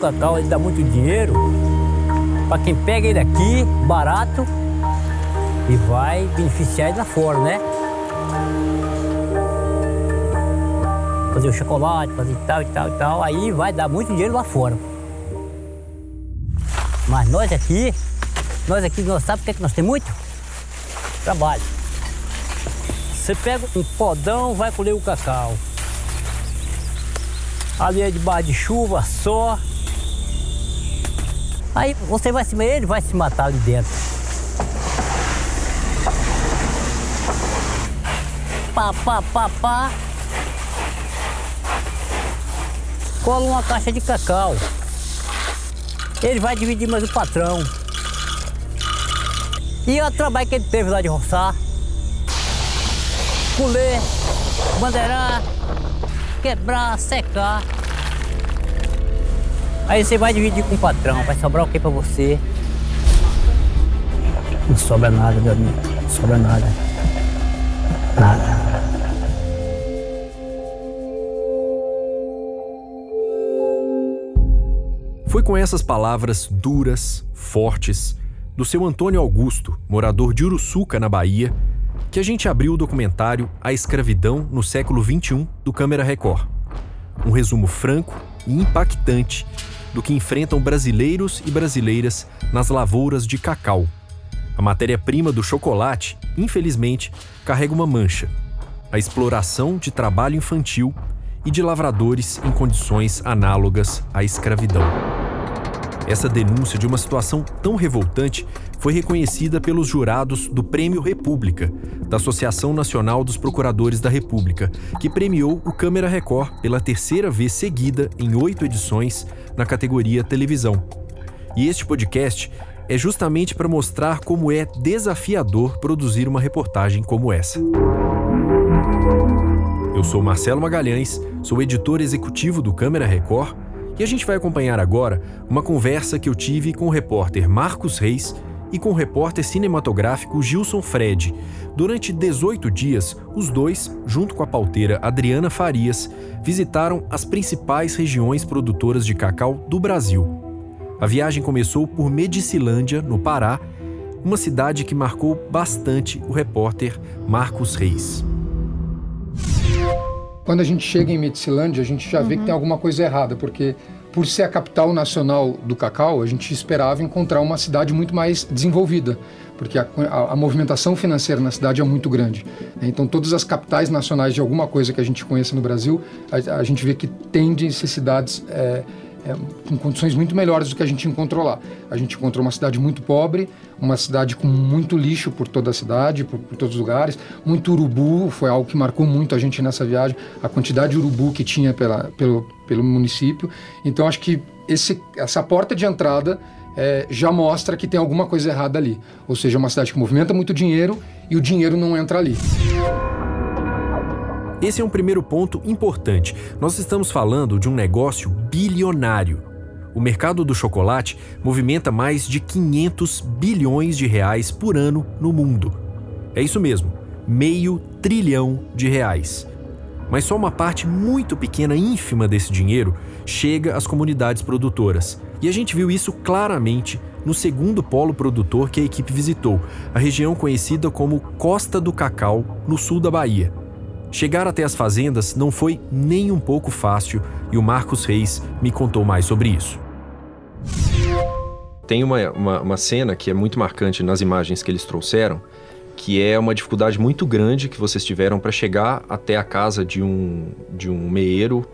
cacau ele dá muito dinheiro para quem pega ele aqui, barato, e vai beneficiar ele lá fora, né? Fazer o chocolate, fazer tal e tal e tal, aí vai dar muito dinheiro lá fora. Mas nós aqui, nós aqui, nós sabemos o que, é que nós temos muito? Trabalho. Você pega um podão, vai colher o cacau. Ali é debaixo de chuva só. Aí você vai se ele vai se matar ali dentro. Pá, pá, pá, pá. Cola uma caixa de cacau. Ele vai dividir mais o patrão. E o trabalho que ele teve lá de roçar colher, bandeirar, quebrar, secar. Aí você vai dividir com o patrão, vai sobrar o que pra você? Não sobra nada, meu amigo. Não sobra nada. Nada. Foi com essas palavras duras, fortes, do seu Antônio Augusto, morador de Uruçuca, na Bahia, que a gente abriu o documentário A Escravidão no Século XXI do Câmera Record. Um resumo franco e impactante do que enfrentam brasileiros e brasileiras nas lavouras de cacau. A matéria-prima do chocolate, infelizmente, carrega uma mancha: a exploração de trabalho infantil e de lavradores em condições análogas à escravidão. Essa denúncia de uma situação tão revoltante foi reconhecida pelos jurados do Prêmio República, da Associação Nacional dos Procuradores da República, que premiou o Câmera Record pela terceira vez seguida em oito edições na categoria televisão. E este podcast é justamente para mostrar como é desafiador produzir uma reportagem como essa. Eu sou Marcelo Magalhães, sou editor executivo do Câmera Record e a gente vai acompanhar agora uma conversa que eu tive com o repórter Marcos Reis e com o repórter cinematográfico Gilson Fred. Durante 18 dias, os dois, junto com a pauteira Adriana Farias, visitaram as principais regiões produtoras de cacau do Brasil. A viagem começou por Medicilândia, no Pará, uma cidade que marcou bastante o repórter Marcos Reis. Quando a gente chega em Medicilândia, a gente já uhum. vê que tem alguma coisa errada, porque por ser a capital nacional do cacau, a gente esperava encontrar uma cidade muito mais desenvolvida, porque a, a, a movimentação financeira na cidade é muito grande. Né? Então, todas as capitais nacionais de alguma coisa que a gente conheça no Brasil, a, a gente vê que ser cidades é, é, com condições muito melhores do que a gente encontrou lá. A gente encontrou uma cidade muito pobre, uma cidade com muito lixo por toda a cidade, por, por, todos os lugares, muito urubu, foi algo que marcou muito a gente nessa viagem, a quantidade de urubu que tinha pela, pelo, pelo município. Então acho que esse, essa porta de entrada é, já mostra que tem alguma coisa errada ali. Ou seja, uma cidade que movimenta muito dinheiro e o dinheiro não entra ali. Esse é um primeiro ponto importante. Nós estamos falando de um negócio bilionário. O mercado do chocolate movimenta mais de 500 bilhões de reais por ano no mundo. É isso mesmo, meio trilhão de reais. Mas só uma parte muito pequena, ínfima desse dinheiro chega às comunidades produtoras. E a gente viu isso claramente no segundo polo produtor que a equipe visitou, a região conhecida como Costa do Cacau, no sul da Bahia. Chegar até as fazendas não foi nem um pouco fácil e o Marcos Reis me contou mais sobre isso. Tem uma, uma, uma, cena que é muito marcante nas imagens que eles trouxeram, que é uma dificuldade muito grande que vocês tiveram para chegar até a casa de um, de um meeiro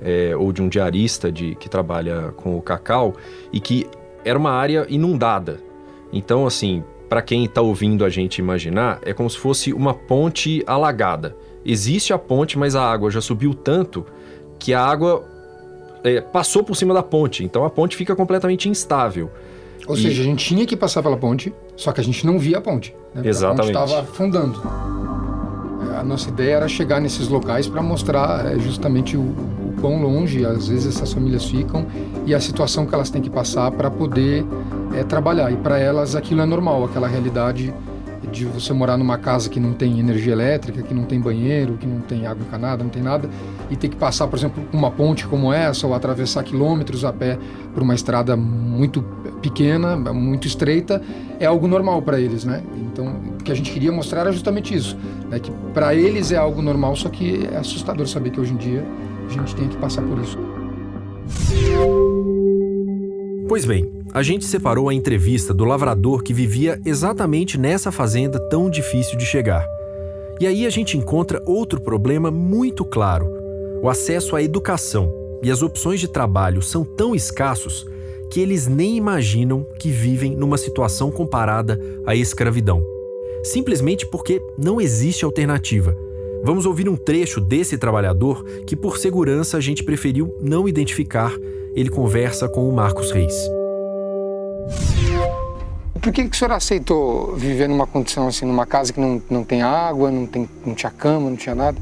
é, ou de um diarista de, que trabalha com o cacau e que era uma área inundada. Então, assim, para quem está ouvindo a gente imaginar, é como se fosse uma ponte alagada. Existe a ponte, mas a água já subiu tanto que a água é, passou por cima da ponte. Então a ponte fica completamente instável. Ou e... seja, a gente tinha que passar pela ponte, só que a gente não via a ponte. Né? Exatamente. A ponte estava afundando. A nossa ideia era chegar nesses locais para mostrar é, justamente o, o quão longe às vezes essas famílias ficam e a situação que elas têm que passar para poder é, trabalhar. E para elas aquilo é normal, aquela realidade de você morar numa casa que não tem energia elétrica, que não tem banheiro, que não tem água encanada, não tem nada, e ter que passar, por exemplo, uma ponte como essa, ou atravessar quilômetros a pé por uma estrada muito pequena, muito estreita, é algo normal para eles, né? Então, o que a gente queria mostrar era justamente isso, né? que para eles é algo normal, só que é assustador saber que hoje em dia a gente tem que passar por isso. Pois bem, a gente separou a entrevista do lavrador que vivia exatamente nessa fazenda tão difícil de chegar. E aí a gente encontra outro problema muito claro: o acesso à educação e as opções de trabalho são tão escassos que eles nem imaginam que vivem numa situação comparada à escravidão. Simplesmente porque não existe alternativa. Vamos ouvir um trecho desse trabalhador que, por segurança, a gente preferiu não identificar. Ele conversa com o Marcos Reis. Por que, que o senhor aceitou viver numa condição assim, numa casa que não, não tem água, não, tem, não tinha cama, não tinha nada?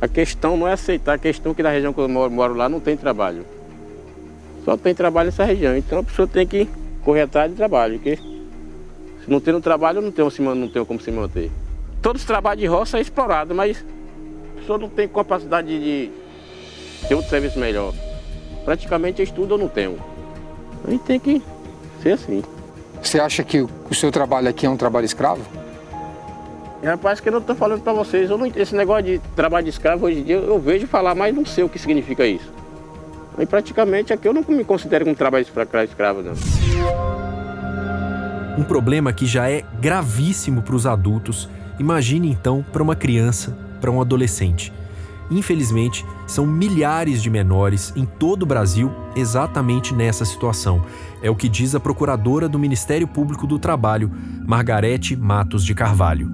A questão não é aceitar, a questão é que na região que eu moro, moro lá não tem trabalho. Só tem trabalho nessa região, então a pessoa tem que correr atrás de trabalho, porque se não tem um trabalho, não tem, não tem como se manter. Todos os trabalhos de roça é explorado, mas a pessoa não tem capacidade de ter outro serviço melhor. Praticamente estudo eu não tenho. A gente tem que ser assim. Você acha que o seu trabalho aqui é um trabalho escravo? Rapaz, que eu não estou falando para vocês. Não, esse negócio de trabalho de escravo hoje em dia eu vejo falar, mas não sei o que significa isso. E praticamente aqui eu não me considero como trabalho escravo, não. Um problema que já é gravíssimo para os adultos, imagine então para uma criança, para um adolescente. Infelizmente, são milhares de menores em todo o Brasil exatamente nessa situação. É o que diz a procuradora do Ministério Público do Trabalho, Margarete Matos de Carvalho.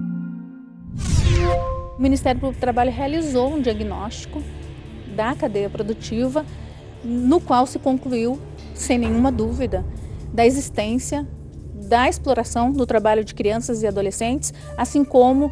O Ministério Público do Trabalho realizou um diagnóstico da cadeia produtiva, no qual se concluiu, sem nenhuma dúvida, da existência da exploração do trabalho de crianças e adolescentes, assim como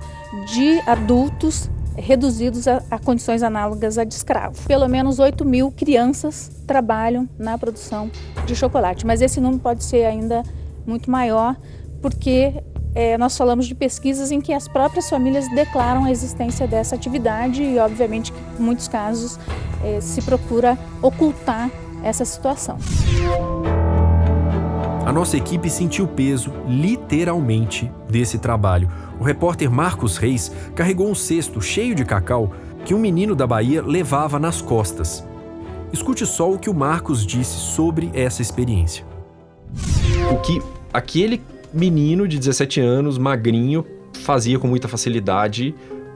de adultos reduzidos a, a, condições análogas a de escravo. Pelo menos 8 mil crianças trabalham na produção de chocolate, mas esse número pode ser ainda muito maior, porque é, nós falamos de pesquisas em que as próprias famílias declaram a existência dessa atividade e, obviamente, em muitos casos é, se procura ocultar essa situação. A nossa equipe sentiu o peso, literalmente, desse trabalho. O repórter Marcos Reis carregou um cesto cheio de cacau que um menino da Bahia levava nas costas. Escute só o que o Marcos disse sobre essa experiência. O que aquele menino de 17 anos, magrinho, fazia com muita facilidade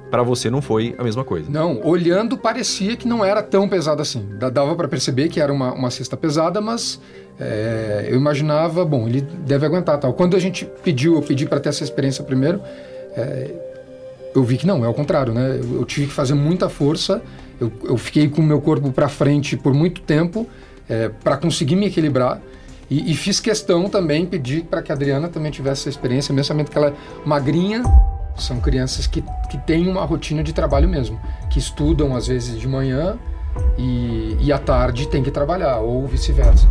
para você não foi a mesma coisa. Não, olhando parecia que não era tão pesado assim. Dava para perceber que era uma, uma cesta pesada, mas é, eu imaginava, bom, ele deve aguentar tal. Quando a gente pediu, eu pedi para ter essa experiência primeiro, é, eu vi que não, é o contrário, né? Eu, eu tive que fazer muita força, eu, eu fiquei com o meu corpo para frente por muito tempo é, para conseguir me equilibrar. E, e, fiz questão também, pedir para que a Adriana também tivesse essa experiência, mesmo sabendo que ela é magrinha. São crianças que, que têm uma rotina de trabalho mesmo, que estudam às vezes de manhã e, e à tarde tem que trabalhar, ou vice-versa.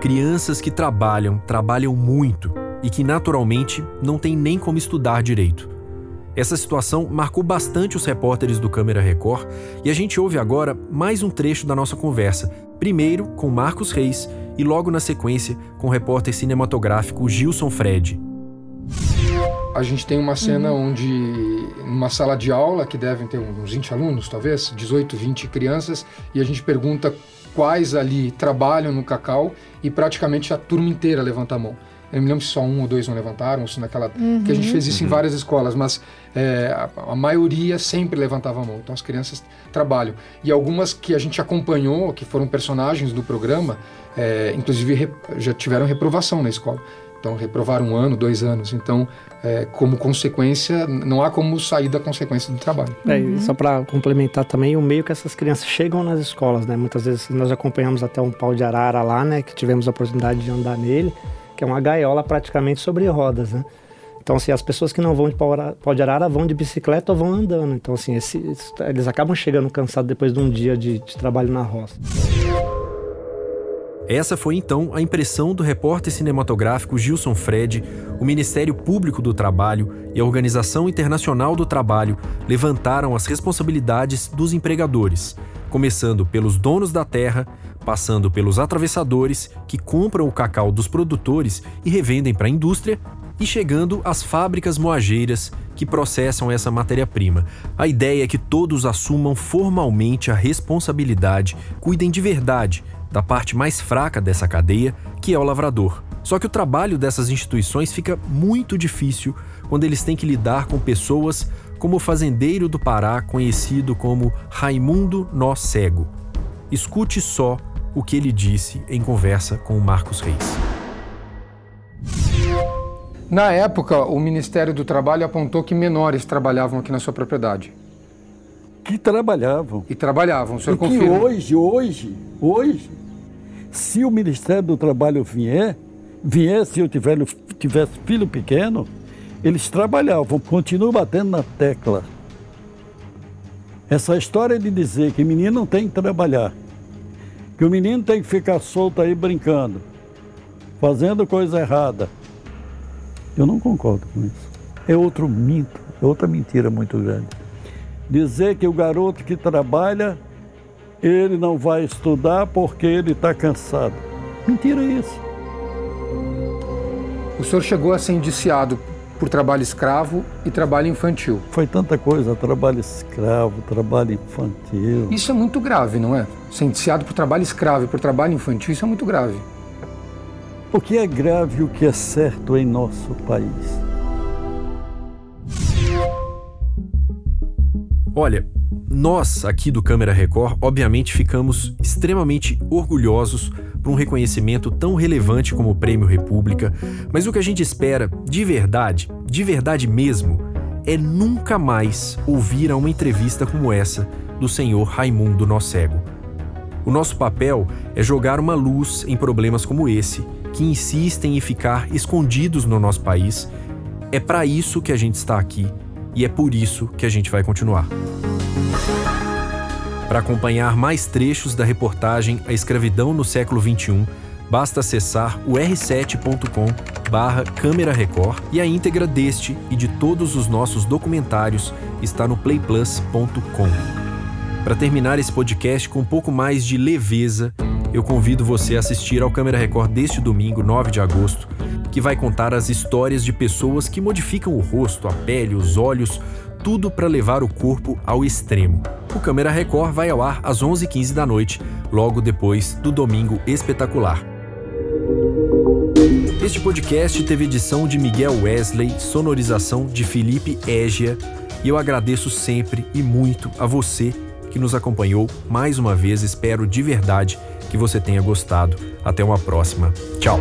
Crianças que trabalham, trabalham muito e que naturalmente não têm nem como estudar direito. Essa situação marcou bastante os repórteres do Câmera Record e a gente ouve agora mais um trecho da nossa conversa, primeiro com Marcos Reis e logo na sequência com o repórter cinematográfico Gilson Fred. A gente tem uma cena uhum. onde, numa sala de aula, que devem ter uns 20 alunos, talvez, 18, 20 crianças, e a gente pergunta quais ali trabalham no cacau e praticamente a turma inteira levanta a mão. Eu não me lembro se só um ou dois não levantaram, ou se naquela. Uhum. que a gente fez isso uhum. em várias escolas, mas é, a, a, maioria sempre levantava a mão. Então as crianças trabalham. E algumas que a gente acompanhou, que foram personagens do programa, é, inclusive já tiveram reprovação na escola. Então reprovaram um ano, dois anos. Então, é, como consequência, não há como sair da consequência do trabalho. É, uhum. Só para complementar também, o meio que essas crianças chegam nas escolas, né? Muitas vezes nós acompanhamos até um pau de arara lá, né? Que tivemos a oportunidade de andar nele que é uma gaiola praticamente sobre rodas, né? Então, assim, as pessoas que não vão de pau de arara vão de bicicleta ou vão andando. Então, assim, esse, eles acabam chegando cansados depois de um dia de, de trabalho na roça. Essa foi então a impressão do repórter cinematográfico Gilson Fred, o Ministério Público do Trabalho e a Organização Internacional do Trabalho levantaram as responsabilidades dos empregadores, começando pelos donos da terra, passando pelos atravessadores que compram o cacau dos produtores e revendem para a indústria, e chegando às fábricas moageiras que processam essa matéria-prima. A ideia é que todos assumam formalmente a responsabilidade, cuidem de verdade da parte mais fraca dessa cadeia, que é o lavrador. Só que o trabalho dessas instituições fica muito difícil quando eles têm que lidar com pessoas como o fazendeiro do Pará, conhecido como Raimundo Nó Cego. Escute só o que ele disse em conversa com o Marcos Reis. Na época, o Ministério do Trabalho apontou que menores trabalhavam aqui na sua propriedade. Que trabalhavam. E trabalhavam, o senhor e que confirma? hoje, hoje, hoje, se o Ministério do Trabalho vier, viesse eu tiver, tivesse filho pequeno, eles trabalhavam, continuo batendo na tecla. Essa história de dizer que menino não tem que trabalhar, que o menino tem que ficar solto aí brincando, fazendo coisa errada, eu não concordo com isso. É outro mito, é outra mentira muito grande. Dizer que o garoto que trabalha ele não vai estudar porque ele está cansado. Mentira isso. O senhor chegou a ser indiciado por trabalho escravo e trabalho infantil. Foi tanta coisa, trabalho escravo, trabalho infantil. Isso é muito grave, não é? Ser indiciado por trabalho escravo e por trabalho infantil, isso é muito grave. O que é grave e o que é certo em nosso país? Olha, nós, aqui do Câmara Record, obviamente ficamos extremamente orgulhosos por um reconhecimento tão relevante como o Prêmio República, mas o que a gente espera, de verdade, de verdade mesmo, é nunca mais ouvir uma entrevista como essa do senhor Raimundo Nocego. O nosso papel é jogar uma luz em problemas como esse, que insistem em ficar escondidos no nosso país. É para isso que a gente está aqui e é por isso que a gente vai continuar. Para acompanhar mais trechos da reportagem A Escravidão no Século XXI, basta acessar o r7.com barra Câmera Record e a íntegra deste e de todos os nossos documentários está no playplus.com. Para terminar esse podcast com um pouco mais de leveza, eu convido você a assistir ao Câmera Record deste domingo, 9 de agosto, que vai contar as histórias de pessoas que modificam o rosto, a pele, os olhos, tudo para levar o corpo ao extremo. O Câmera Record vai ao ar às 11h15 da noite, logo depois do Domingo Espetacular. Este podcast teve edição de Miguel Wesley, sonorização de Felipe Égia, e eu agradeço sempre e muito a você que nos acompanhou mais uma vez. Espero de verdade que você tenha gostado. Até uma próxima. Tchau.